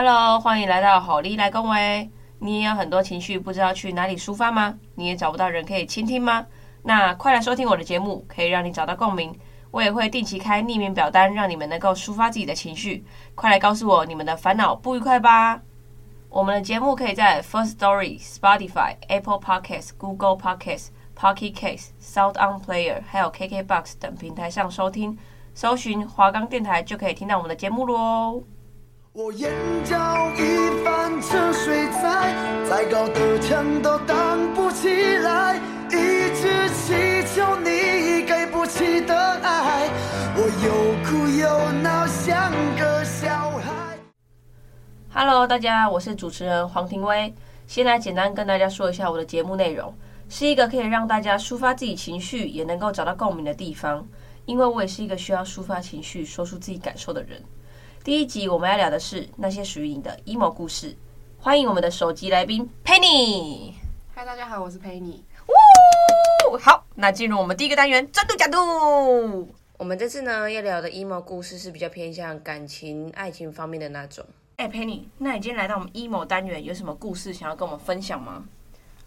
Hello，欢迎来到好利来恭维。你也有很多情绪，不知道去哪里抒发吗？你也找不到人可以倾听吗？那快来收听我的节目，可以让你找到共鸣。我也会定期开匿名表单，让你们能够抒发自己的情绪。快来告诉我你们的烦恼不愉快吧！我们的节目可以在 First Story、Spotify、Apple Podcasts、Google Podcasts、Pocket Casts、Sound On Player，还有 KKBox 等平台上收听。搜寻华冈电台就可以听到我们的节目喽。我眼角一番沉睡在，再高的墙都挡不起来，一直祈求你给不起的爱，我又哭又闹像个小孩。Hello，大家，我是主持人黄庭威。先来简单跟大家说一下我的节目内容，是一个可以让大家抒发自己情绪，也能够找到共鸣的地方。因为我也是一个需要抒发情绪、说出自己感受的人。第一集我们要聊的是那些属于你的 emo 故事，欢迎我们的首集来宾 Penny。嗨，大家好，我是 Penny。呜，好，那进入我们第一个单元，专度假度。我们这次呢要聊的 emo 故事是比较偏向感情、爱情方面的那种。哎，Penny，那你今天来到我们 emo 单元，有什么故事想要跟我们分享吗？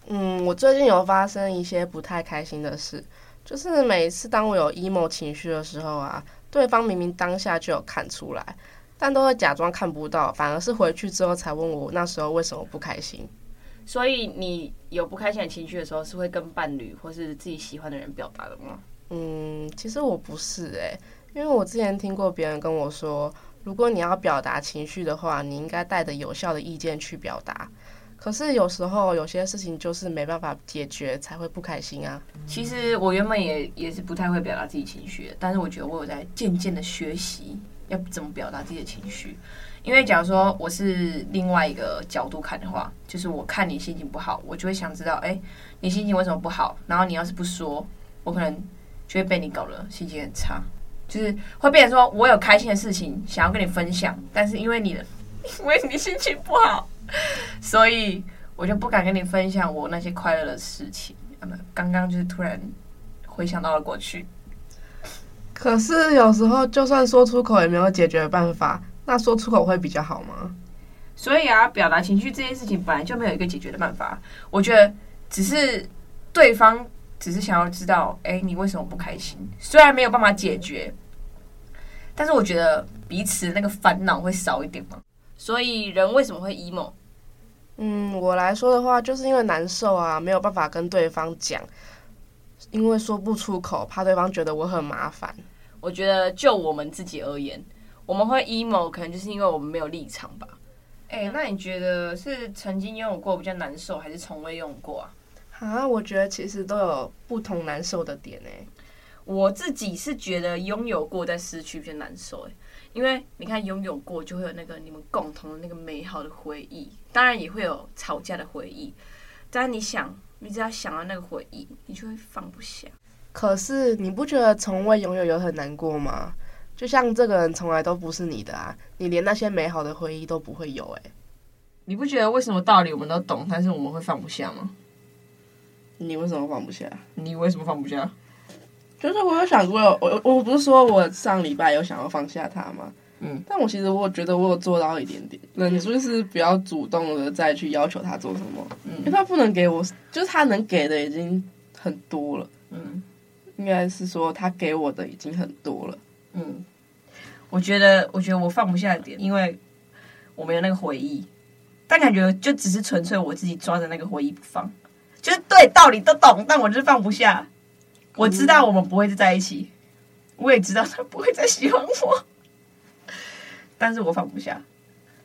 嗯，我最近有发生一些不太开心的事，就是每一次当我有 emo 情绪的时候啊，对方明明当下就有看出来。但都会假装看不到，反而是回去之后才问我那时候为什么不开心。所以你有不开心的情绪的时候，是会跟伴侣或是自己喜欢的人表达的吗？嗯，其实我不是诶、欸，因为我之前听过别人跟我说，如果你要表达情绪的话，你应该带着有效的意见去表达。可是有时候有些事情就是没办法解决，才会不开心啊。其实我原本也也是不太会表达自己情绪的，但是我觉得我有在渐渐的学习。要怎么表达自己的情绪？因为假如说我是另外一个角度看的话，就是我看你心情不好，我就会想知道，哎，你心情为什么不好？然后你要是不说，我可能就会被你搞得心情很差，就是会变成说我有开心的事情想要跟你分享，但是因为你的，因为你心情不好，所以我就不敢跟你分享我那些快乐的事情。刚刚就是突然回想到了过去。可是有时候，就算说出口也没有解决的办法，那说出口会比较好吗？所以啊，表达情绪这件事情本来就没有一个解决的办法。我觉得只是对方只是想要知道，哎，你为什么不开心？虽然没有办法解决，但是我觉得彼此那个烦恼会少一点嘛。所以人为什么会 emo？嗯，我来说的话，就是因为难受啊，没有办法跟对方讲，因为说不出口，怕对方觉得我很麻烦。我觉得就我们自己而言，我们会 emo，可能就是因为我们没有立场吧。哎、欸，那你觉得是曾经拥有过比较难受，还是从未拥有过啊？啊，我觉得其实都有不同难受的点哎。我自己是觉得拥有过再失去比较难受哎，因为你看拥有过就会有那个你们共同的那个美好的回忆，当然也会有吵架的回忆。但你想，你只要想到那个回忆，你就会放不下。可是你不觉得从未拥有有很难过吗？就像这个人从来都不是你的啊，你连那些美好的回忆都不会有诶。你不觉得为什么道理我们都懂，但是我们会放不下吗？你为什么放不下？你为什么放不下？就是我有想过，我我不是说我上礼拜有想要放下他吗？嗯，但我其实我觉得我有做到一点点。那你说是比较主动的再去要求他做什么？嗯，因为他不能给我，就是他能给的已经很多了。嗯。应该是说他给我的已经很多了，嗯，我觉得，我觉得我放不下的点，因为我没有那个回忆，但感觉就只是纯粹我自己抓着那个回忆不放，就是对道理都懂，但我就是放不下。我知道我们不会再在一起，我也知道他不会再喜欢我，但是我放不下。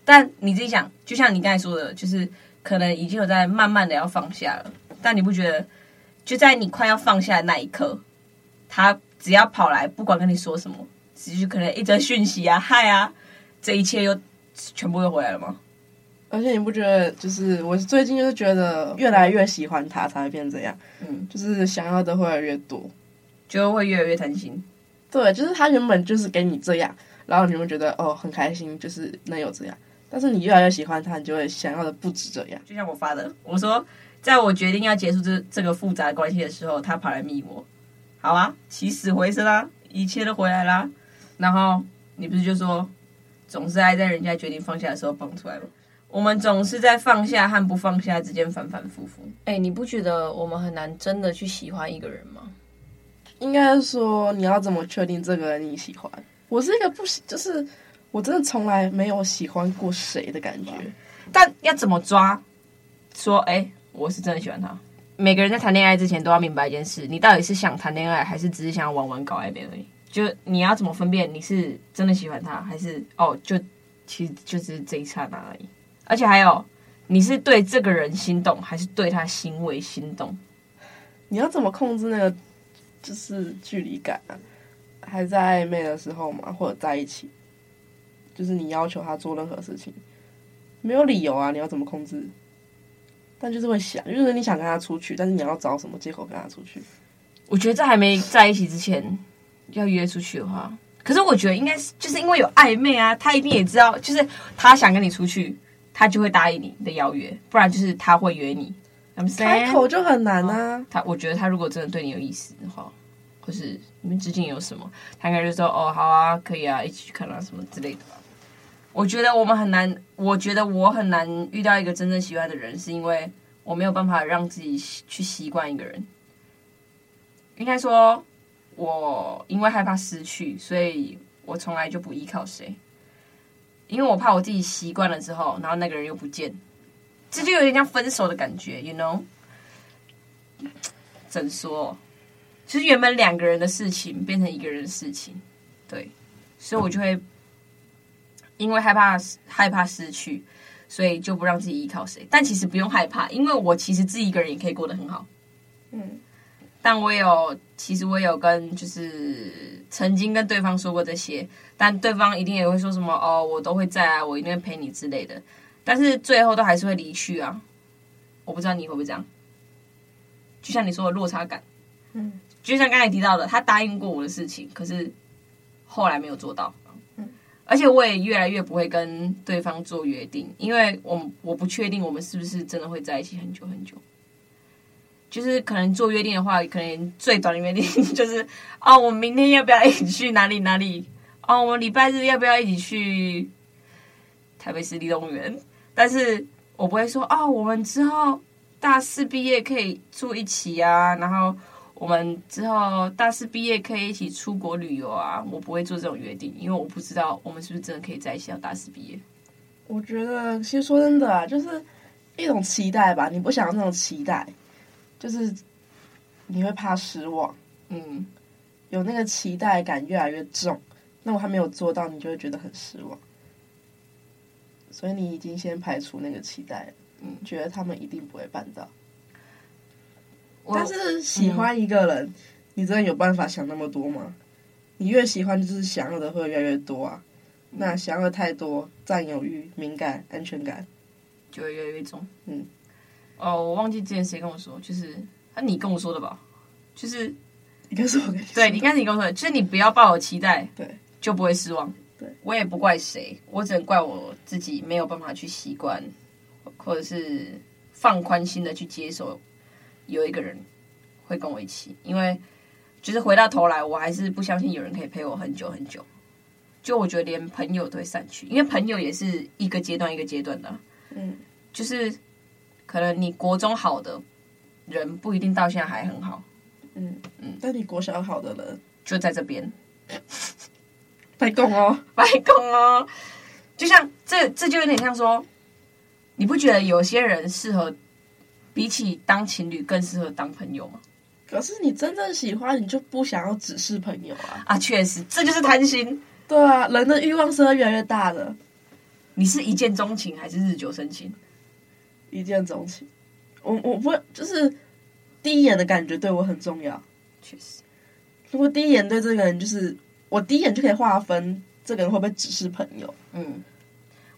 但你自己想，就像你刚才说的，就是可能已经有在慢慢的要放下了，但你不觉得就在你快要放下的那一刻？他只要跑来，不管跟你说什么，只是可能一则讯息啊，嗨啊，这一切又全部又回来了吗？而且你不觉得，就是我最近就是觉得越来越喜欢他，才会变这样。嗯，就是想要的会越来越多，就会越来越贪心。对，就是他原本就是给你这样，然后你会觉得哦很开心，就是能有这样。但是你越来越喜欢他，你就会想要的不止这样。就像我发的，我说在我决定要结束这这个复杂关系的时候，他跑来密我，好啊，起死回生啦，一切都回来啦。然后你不是就说，总是爱在人家决定放下的时候蹦出来吗？我们总是在放下和不放下之间反反复复。哎、欸，你不觉得我们很难真的去喜欢一个人吗？应该说，你要怎么确定这个人你喜欢？我是一个不喜，就是我真的从来没有喜欢过谁的感觉。但要怎么抓？说，哎、欸，我是真的喜欢他。每个人在谈恋爱之前都要明白一件事：你到底是想谈恋爱，还是只是想要玩玩搞暧昧而已？就你要怎么分辨你是真的喜欢他，还是哦，就其实就是这一刹那而已。而且还有，你是对这个人心动，还是对他行为心动？你要怎么控制那个就是距离感啊？还在暧昧的时候嘛，或者在一起，就是你要求他做任何事情，没有理由啊，你要怎么控制？但就是会想，就是你想跟他出去，但是你要找什么借口跟他出去？我觉得在还没在一起之前，要约出去的话，可是我觉得应该是就是因为有暧昧啊，他一定也知道，就是他想跟你出去。他就会答应你的邀约，不然就是他会约你。开口就很难啊。他我觉得他如果真的对你有意思的话，或是你们之间有什么，他应该就说哦好啊，可以啊，一起去看啊什么之类的吧。我觉得我们很难，我觉得我很难遇到一个真正喜欢的人，是因为我没有办法让自己去习惯一个人。应该说，我因为害怕失去，所以我从来就不依靠谁。因为我怕我自己习惯了之后，然后那个人又不见，这就有点像分手的感觉，you know？怎说？其实原本两个人的事情变成一个人的事情，对，所以我就会因为害怕害怕失去，所以就不让自己依靠谁。但其实不用害怕，因为我其实自己一个人也可以过得很好，嗯。但我有，其实我有跟就是曾经跟对方说过这些，但对方一定也会说什么哦，我都会在啊，我一定会陪你之类的。但是最后都还是会离去啊。我不知道你会不会这样，就像你说的落差感，嗯，就像刚才提到的，他答应过我的事情，可是后来没有做到，嗯，而且我也越来越不会跟对方做约定，因为我我不确定我们是不是真的会在一起很久很久。就是可能做约定的话，可能最短的约定就是哦，我们明天要不要一起去哪里哪里？哦，我们礼拜日要不要一起去台北市立动物园？但是我不会说哦，我们之后大四毕业可以住一起啊，然后我们之后大四毕业可以一起出国旅游啊。我不会做这种约定，因为我不知道我们是不是真的可以在一起到大四毕业。我觉得，其实说真的啊，就是一种期待吧。你不想要那种期待。就是你会怕失望，嗯，有那个期待感越来越重，那我还没有做到，你就会觉得很失望。所以你已经先排除那个期待，嗯，觉得他们一定不会办到。但是喜欢一个人，嗯，你真的有办法想那么多吗？你越喜欢，就是想要的会越来越多啊。那想要的太多，占有欲、敏感、安全感就会越来越重，嗯。哦，我忘记之前谁跟我说，就是啊，你跟我说的吧？就是应该是我跟你说，对，应该是你跟我说的，就是你不要抱有期待，对，就不会失望。对，我也不怪谁，我只能怪我自己没有办法去习惯，或者是放宽心的去接受有一个人会跟我一起，因为就是回到头来，我还是不相信有人可以陪我很久很久。就我觉得连朋友都会散去，因为朋友也是一个阶段一个阶段的，嗯，就是。可能你国中好的人不一定到现在还很好，嗯。嗯，但你国小好的人？就在这边，白讲哦，白讲哦，就像这这就有点像说，你不觉得有些人适合比起当情侣更适合当朋友吗？可是你真正喜欢，你就不想要只是朋友啊！啊，确实，这就是贪心。对啊，人的欲望是会越来越大的。你是一见钟情还是日久生情？一见钟情，我我不会，就是第一眼的感觉对我很重要。确实，如果第一眼对这个人就是我第一眼就可以划分这个人会不会只是朋友？嗯，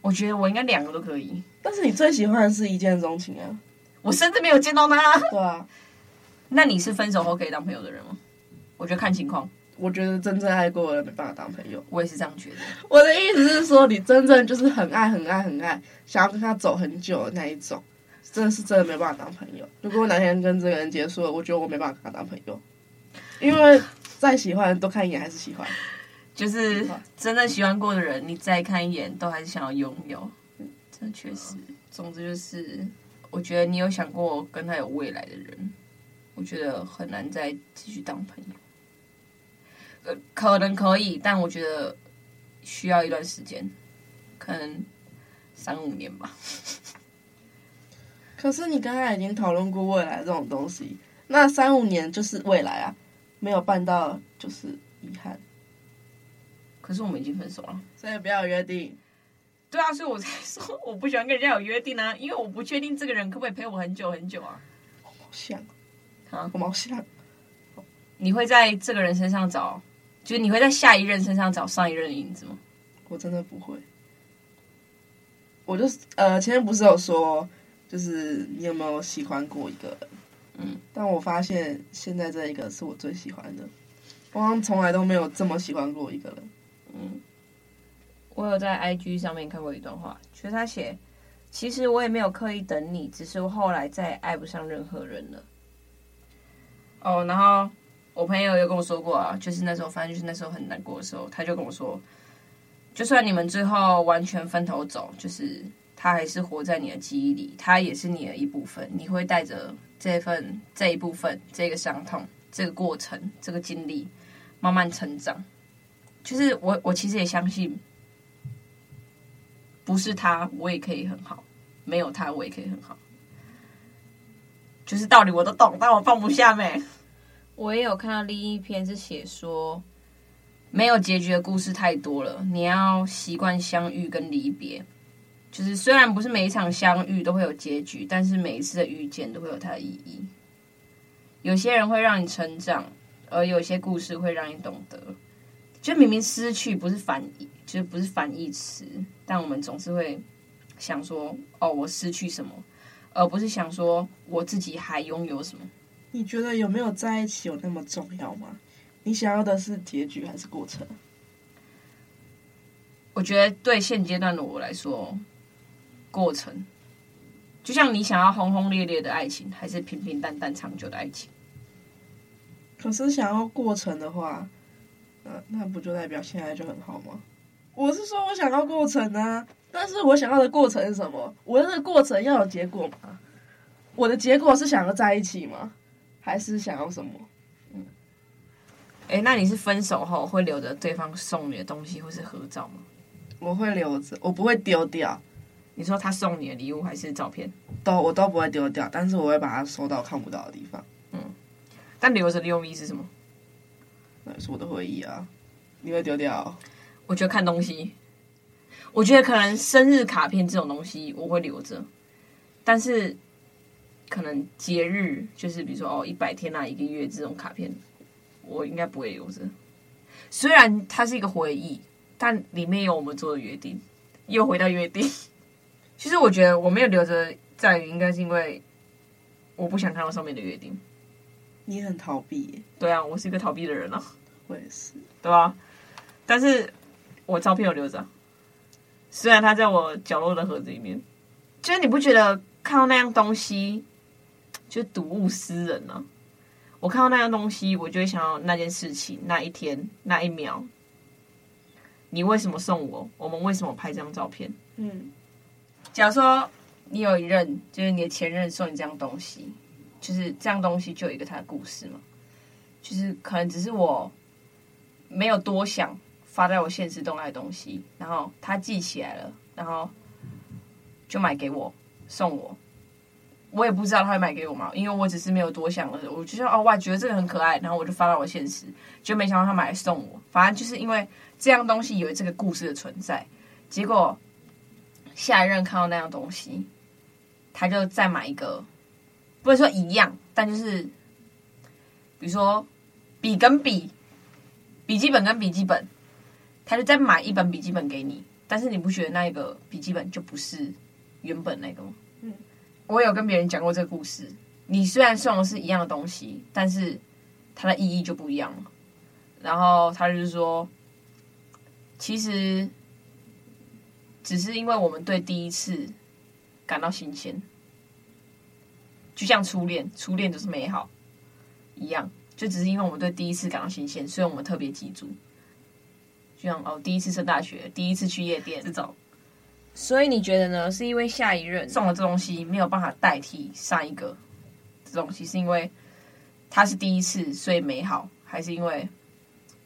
我觉得我应该两个都可以。但是你最喜欢的是一见钟情啊？我甚至没有见到他。对啊，那你是分手后可以当朋友的人吗？我觉得看情况。我觉得真正爱过的人没办法当朋友。我也是这样觉得。我的意思是说，你真正就是很爱、很爱、很爱，想要跟他走很久的那一种，真的是真的没办法当朋友。如果我哪天跟这个人结束了，我觉得我没办法跟他当朋友，因为再喜欢多看一眼还是喜欢。就是真正喜欢过的人，你再看一眼都还是想要拥有。这确实。总之就是，我觉得你有想过跟他有未来的人，我觉得很难再继续当朋友。可能可以，但我觉得需要一段时间，可能三五年吧。可是你刚才已经讨论过未来这种东西，那三五年就是未来啊，没有办到就是遗憾。可是我们已经分手了，所以不要约定。对啊，所以我才说我不喜欢跟人家有约定啊，因为我不确定这个人可不可以陪我很久很久啊。好像啊，我好像你会在这个人身上找。就是你会在下一任身上找上一任的影子吗？我真的不会。我就是呃，前面不是有说，就是你有没有喜欢过一个人？嗯，但我发现现在这一个是我最喜欢的。我好像从来都没有这么喜欢过一个人。嗯，我有在 IG 上面看过一段话，就是他写：“其实我也没有刻意等你，只是我后来再也爱不上任何人了。”哦，然后。我朋友有跟我说过啊，就是那时候，反正就是那时候很难过的时候，他就跟我说，就算你们最后完全分头走，就是他还是活在你的记忆里，他也是你的一部分，你会带着这份这一部分，这个伤痛，这个过程，这个经历，慢慢成长。就是我，我其实也相信，不是他，我也可以很好；没有他，我也可以很好。就是道理我都懂，但我放不下没。我也有看到另一篇是写说，没有结局的故事太多了，你要习惯相遇跟离别。就是虽然不是每一场相遇都会有结局，但是每一次的遇见都会有它的意义。有些人会让你成长，而有些故事会让你懂得。就明明失去不是反义，就是不是反义词，但我们总是会想说：“哦，我失去什么”，而不是想说我自己还拥有什么。你觉得有没有在一起有那么重要吗？你想要的是结局还是过程？我觉得对现阶段的我来说，过程。就像你想要轰轰烈烈的爱情，还是平平淡淡长久的爱情？可是想要过程的话，那那不就代表现在就很好吗？我是说我想要过程啊，但是我想要的过程是什么？我的过程要有结果吗？我的结果是想要在一起吗？还是想要什么？嗯，哎，那你是分手后会留着对方送你的东西，或是合照吗？我会留着，我不会丢掉。你说他送你的礼物还是照片？都我都不会丢掉，但是我会把它收到看不到的地方。嗯，但留着的用意是什么？那是我的回忆啊。你会丢掉？我觉得看东西，我觉得可能生日卡片这种东西我会留着，但是。可能节日就是比如说哦一百天啊一个月这种卡片，我应该不会留着。虽然它是一个回忆，但里面有我们做的约定。又回到约定，其实我觉得我没有留着，在于应该是因为我不想看到上面的约定。你很逃避。对啊，我是一个逃避的人啊。我也是。对吧？但是我照片有留着，虽然它在我角落的盒子里面。就是你不觉得看到那样东西？就睹物思人呢、啊，我看到那样东西，我就会想到那件事情、那一天、那一秒。你为什么送我？我们为什么拍这张照片？嗯，假如说你有一任，就是你的前任送你这样东西，就是这样东西就有一个他的故事嘛。就是可能只是我没有多想发在我现实动态的东西，然后他记起来了，然后就买给我送我。我也不知道他会买给我吗？因为我只是没有多想了，我就说哦哇，觉得这个很可爱，然后我就发到我现实，就没想到他买来送我。反正就是因为这样东西有这个故事的存在，结果下一任看到那样东西，他就再买一个，不能说一样，但就是比如说笔跟笔笔记本跟笔记本，他就再买一本笔记本给你，但是你不觉得那一个笔记本就不是原本那个吗？嗯，我有跟别人讲过这个故事。你虽然送的是一样的东西，但是它的意义就不一样了。然后他就是说，其实只是因为我们对第一次感到新鲜，就像初恋，初恋就是美好一样。就只是因为我们对第一次感到新鲜，所以我们特别记住。就像哦，第一次上大学，第一次去夜店这种。所以你觉得呢？是因为下一任送了这东西没有办法代替上一个这东西，是因为他是第一次，所以美好，还是因为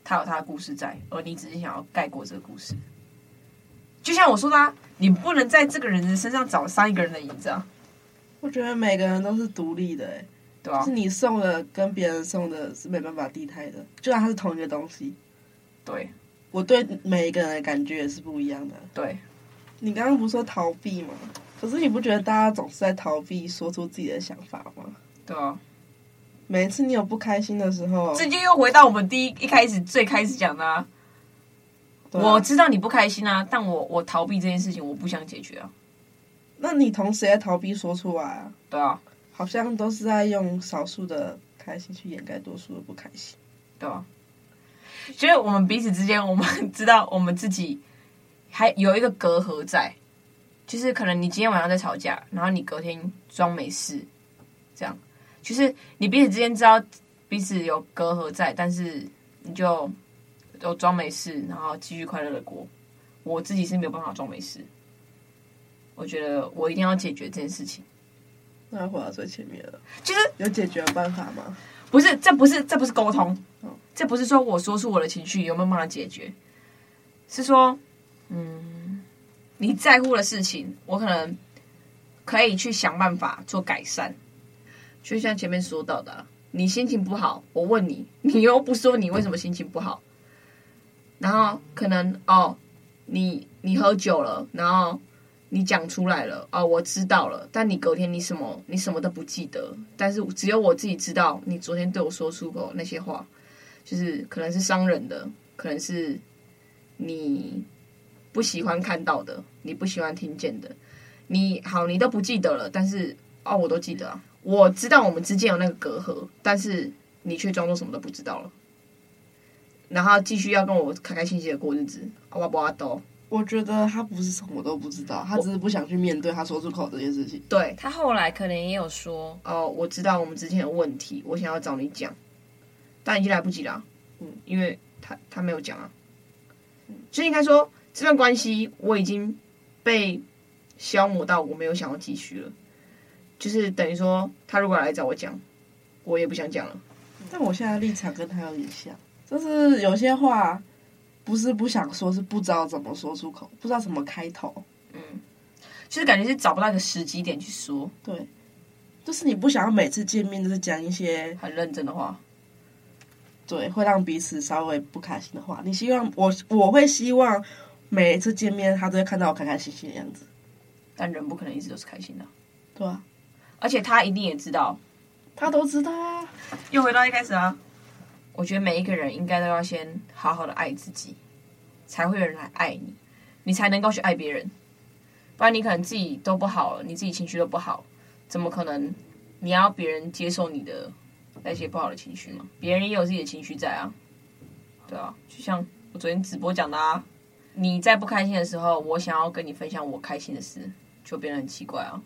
他有他的故事在，而你只是想要盖过这个故事？就像我说的啊，你不能在这个人的身上找上一个人的影子啊。我觉得每个人都是独立的，哎。对啊，是你送的跟别人送的是没办法替代的，就算它是同一个东西。对，我对每一个人的感觉也是不一样的。对，你刚刚不是说逃避吗？可是你不觉得大家总是在逃避说出自己的想法吗？对啊，每一次你有不开心的时候，这就又回到我们第一一开始最开始讲的啊。啊我知道你不开心啊，但我我逃避这件事情，我不想解决啊。那你同时也逃避说出来啊？对啊。好像都是在用少数的开心去掩盖多数的不开心，对吧？所以我们彼此之间，我们 知道我们自己还有一个隔阂在，就是可能你今天晚上在吵架，然后你隔天装没事，这样，就是你彼此之间知道彼此有隔阂在，但是你就都装没事，然后继续快乐的过。我自己是没有办法装没事，我觉得我一定要解决这件事情。那要回到最前面了，就是有解决的办法吗？不是，这不是，这不是沟通，这不是说我说出我的情绪有没有办法解决，是说，嗯，你在乎的事情，我可能可以去想办法做改善。就像前面说到的，你心情不好，我问你，你又不说你为什么心情不好，然后可能哦，你你喝酒了，然后。你讲出来了哦，我知道了。但你隔天你什么你什么都不记得，但是只有我自己知道，你昨天对我说出口那些话，就是可能是伤人的，可能是你不喜欢看到的，你不喜欢听见的。你好，你都不记得了，但是哦，我都记得啊。我知道我们之间有那个隔阂，但是你却装作什么都不知道了，然后继续要跟我开开心心的过日子，哇不哇都。我觉得他不是什么都不知道，他只是不想去面对他说出口这件事情。对，他后来可能也有说，哦，我知道我们之间有问题，我想要找你讲，但已经来不及了。嗯，因为他他没有讲啊。嗯，就应该说这段关系我已经被消磨到我没有想要继续了，就是等于说他如果来找我讲，我也不想讲了。但我现在立场跟他有点像，就是有些话。不是不想说，是不知道怎么说出口，不知道怎么开头。嗯，就是感觉是找不到一个时机点去说。对，就是你不想要每次见面都是讲一些很认真的话，对，会让彼此稍微不开心的话。你希望我，我会希望每一次见面他都会看到我开开心心的样子。但人不可能一直都是开心的。对啊，而且他一定也知道，他都知道啊。又回到一开始啊。我觉得每一个人应该都要先好好的爱自己，才会有人来爱你，你才能够去爱别人。不然你可能自己都不好了，你自己情绪都不好，怎么可能你要别人接受你的那些不好的情绪嘛？别人也有自己的情绪在啊，对啊，就像我昨天直播讲的啊，你在不开心的时候，我想要跟你分享我开心的事，就变得很奇怪啊。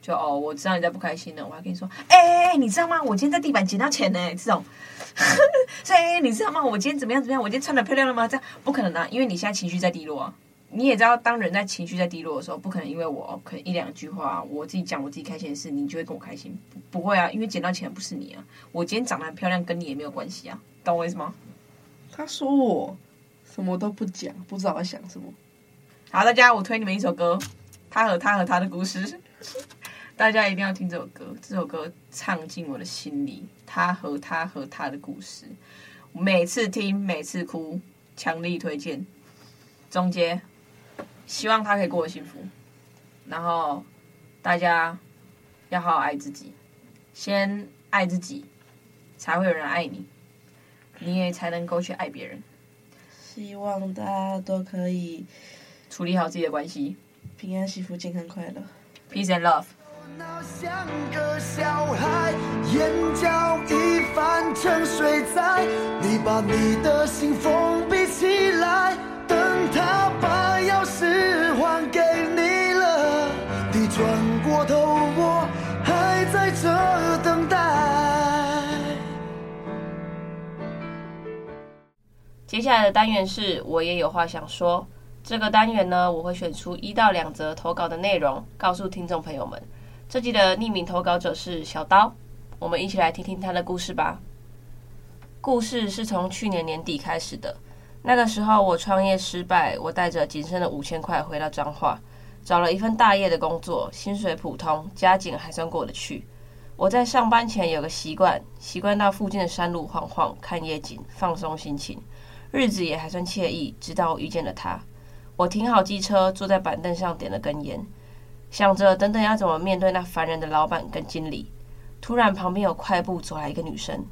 就哦，我知道你在不开心呢，我还跟你说，哎哎哎，你知道吗？我今天在地板捡到钱呢，这种。所以你知道吗？我今天怎么样？怎么样？我今天穿的漂亮了吗？这样不可能啊，因为你现在情绪在低落啊。你也知道，当人在情绪在低落的时候，不可能因为我可能一两句话，我自己讲我自己开心的事，你就会跟我开心。不，不会啊，因为捡到钱不是你啊。我今天长得很漂亮，跟你也没有关系啊，懂我意思吗？他说我什么都不讲，不知道在想什么。好，大家，我推你们一首歌，《他和他和他的故事》。大家一定要听这首歌，这首歌唱进我的心里。他和他和他的故事，每次听每次哭，强力推荐。总结，希望他可以过得幸福。然后大家要好好爱自己，先爱自己，才会有人爱你。你也才能够去爱别人。希望大家都可以处理好自己的关系，平安幸福、健康快乐，peace and love。像个小孩，眼角已泛成水灾，你把你的心封闭起来，等他过头，我还在这等待。接下来的单元是我也有话想说，这个单元呢，我会选出一到两则投稿的内容，告诉听众朋友们。这集的匿名投稿者是小刀，我们一起来听听他的故事吧。故事是从去年年底开始的，那个时候我创业失败，我带着仅剩的五千块回到彰化，找了一份大业的工作，薪水普通，家境还算过得去。我在上班前有个习惯，习惯到附近的山路晃晃，看夜景，放松心情，日子也还算惬意。直到我遇见了他，我停好机车，坐在板凳上，点了根烟。想着等等要怎么面对那烦人的老板跟经理，突然旁边有快步走来一个女生，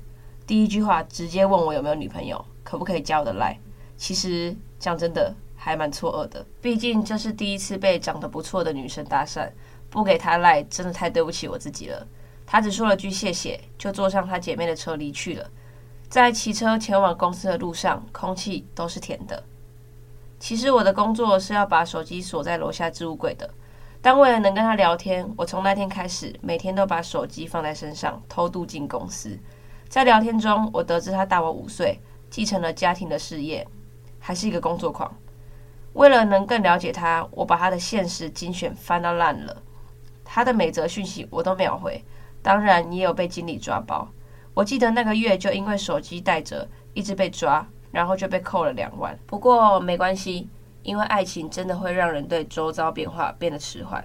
第一句话直接问我有没有女朋友，可不可以加我的赖。其实讲真的还蛮错愕的，毕竟这是第一次被长得不错的女生搭讪，不给她赖真的太对不起我自己了。她只说了句谢谢，就坐上她姐妹的车离去了。在骑车前往公司的路上，空气都是甜的。其实我的工作是要把手机锁在楼下置物柜的。但为了能跟她聊天，我从那天开始每天都把手机放在身上，偷渡进公司。在聊天中，我得知她大我五岁，继承了家庭的事业，还是一个工作狂。为了能更了解他，我把他的限时精选翻到烂了。他的每则讯息我都秒回，当然也有被经理抓包。我记得那个月就因为手机带着，一直被抓，然后就被扣了两万。不过没关系。因为爱情真的会让人对周遭变化变得迟缓。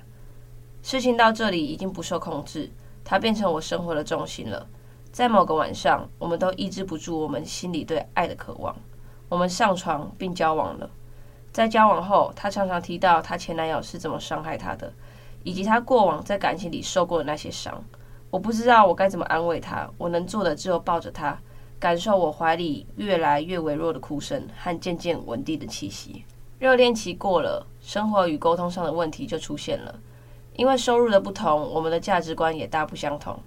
事情到这里已经不受控制，它变成我生活的重心了。在某个晚上，我们都抑制不住我们心里对爱的渴望，我们上床并交往了。在交往后，他常常提到他前男友是怎么伤害他的，以及他过往在感情里受过的那些伤。我不知道我该怎么安慰他，我能做的只有抱着他，感受我怀里越来越微弱的哭声和渐渐稳定的气息。热恋期过了，生活与沟通上的问题就出现了。因为收入的不同，我们的价值观也大不相同。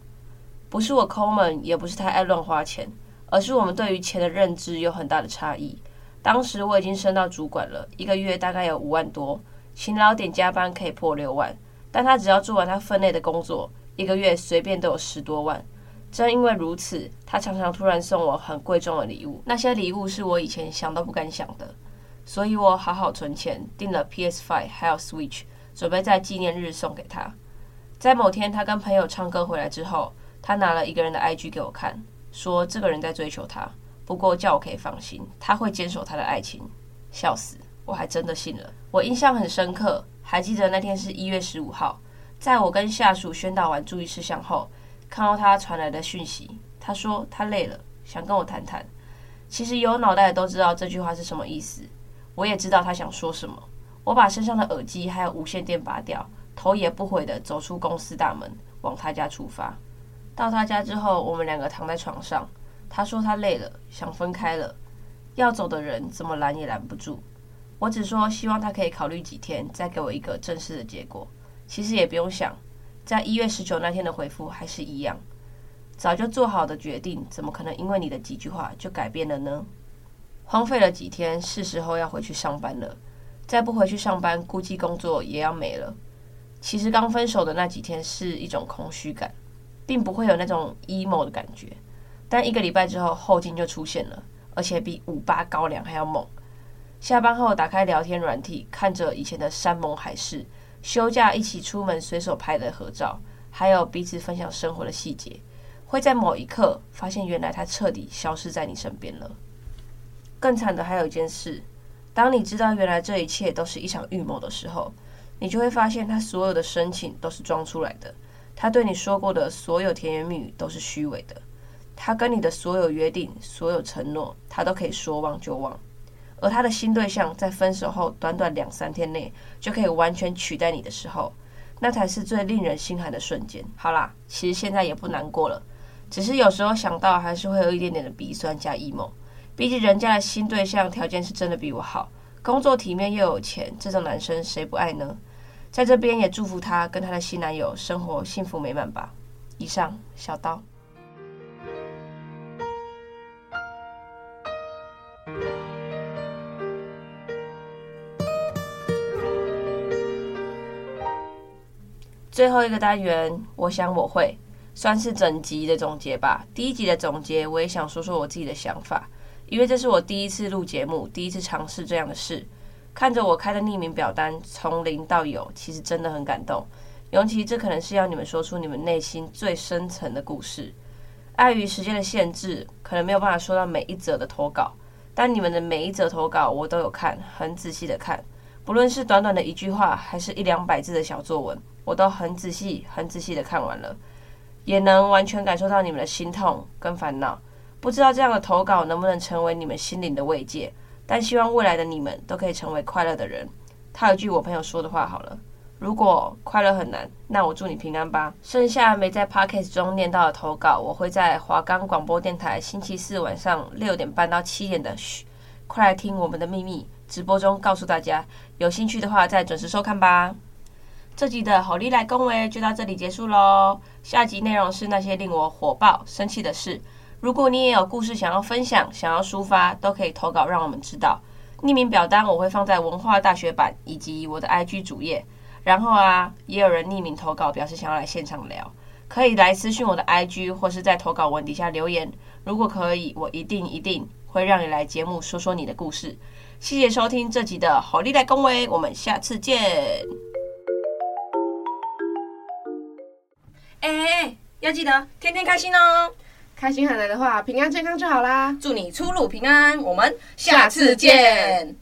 不是我抠门，也不是太爱乱花钱，而是我们对于钱的认知有很大的差异。当时我已经升到主管了，一个月大概有五万多，勤劳点加班可以破六万。但他只要做完他分内的工作，一个月随便都有十多万。正因为如此，他常常突然送我很贵重的礼物，那些礼物是我以前想都不敢想的。所以我好好存钱，订了 PS5 还有 Switch，准备在纪念日送给他。在某天，他跟朋友唱歌回来之后，他拿了一个人的 IG 给我看，说这个人在追求他，不过叫我可以放心，他会坚守他的爱情。笑死，我还真的信了。我印象很深刻，还记得那天是一月十五号，在我跟下属宣导完注意事项后，看到他传来的讯息，他说他累了，想跟我谈谈。其实有脑袋的都知道这句话是什么意思。我也知道他想说什么。我把身上的耳机还有无线电拔掉，头也不回地走出公司大门，往他家出发。到他家之后，我们两个躺在床上。他说他累了，想分开了。要走的人怎么拦也拦不住。我只说希望他可以考虑几天，再给我一个正式的结果。其实也不用想，在一月十九那天的回复还是一样。早就做好的决定，怎么可能因为你的几句话就改变了呢？荒废了几天，是时候要回去上班了。再不回去上班，估计工作也要没了。其实刚分手的那几天是一种空虚感，并不会有那种 emo 的感觉。但一个礼拜之后，后劲就出现了，而且比五八高粱还要猛。下班后打开聊天软体，看着以前的山盟海誓，休假一起出门随手拍的合照，还有彼此分享生活的细节，会在某一刻发现，原来他彻底消失在你身边了。更惨的还有一件事，当你知道原来这一切都是一场预谋的时候，你就会发现他所有的深情都是装出来的，他对你说过的所有甜言蜜语都是虚伪的，他跟你的所有约定、所有承诺，他都可以说忘就忘，而他的新对象在分手后短短两三天内就可以完全取代你的时候，那才是最令人心寒的瞬间。好啦，其实现在也不难过了，只是有时候想到还是会有一点点的鼻酸加 emo。毕竟人家的新对象条件是真的比我好，工作体面又有钱，这种男生谁不爱呢？在这边也祝福他跟他的新男友生活幸福美满吧。以上，小刀。最后一个单元，我想我会算是整集的总结吧。第一集的总结，我也想说说我自己的想法，因为这是我第一次录节目，第一次尝试这样的事。看着我开的匿名表单从零到有，其实真的很感动。尤其这可能是要你们说出你们内心最深层的故事。碍于时间的限制，可能没有办法说到每一则的投稿，但你们的每一则投稿我都有看，很仔细的看，不论是短短的一句话，还是一两百字的小作文。我都很仔细、很仔细的看完了，也能完全感受到你们的心痛跟烦恼。不知道这样的投稿能不能成为你们心灵的慰藉，但希望未来的你们都可以成为快乐的人。他有句我朋友说的话，好了，如果快乐很难，那我祝你平安吧。剩下没在 Podcast 中念到的投稿，我会在华冈广播电台星期四晚上六点半到七点的嘘，快来听我们的秘密直播中告诉大家。有兴趣的话，再准时收看吧。这集的好利来恭维就到这里结束喽。下集内容是那些令我火爆、生气的事。如果你也有故事想要分享、想要抒发，都可以投稿让我们知道。匿名表单我会放在文化大学版以及我的 IG 主页。然后啊，也有人匿名投稿表示想要来现场聊，可以来私讯我的 IG 或是在投稿文底下留言。如果可以，我一定一定会让你来节目说说你的故事。谢谢收听这集的好利来恭维，我们下次见。哎哎哎，要记得天天开心哦！开心很难的话，平安健康就好啦。祝你出入平安，我们下次见。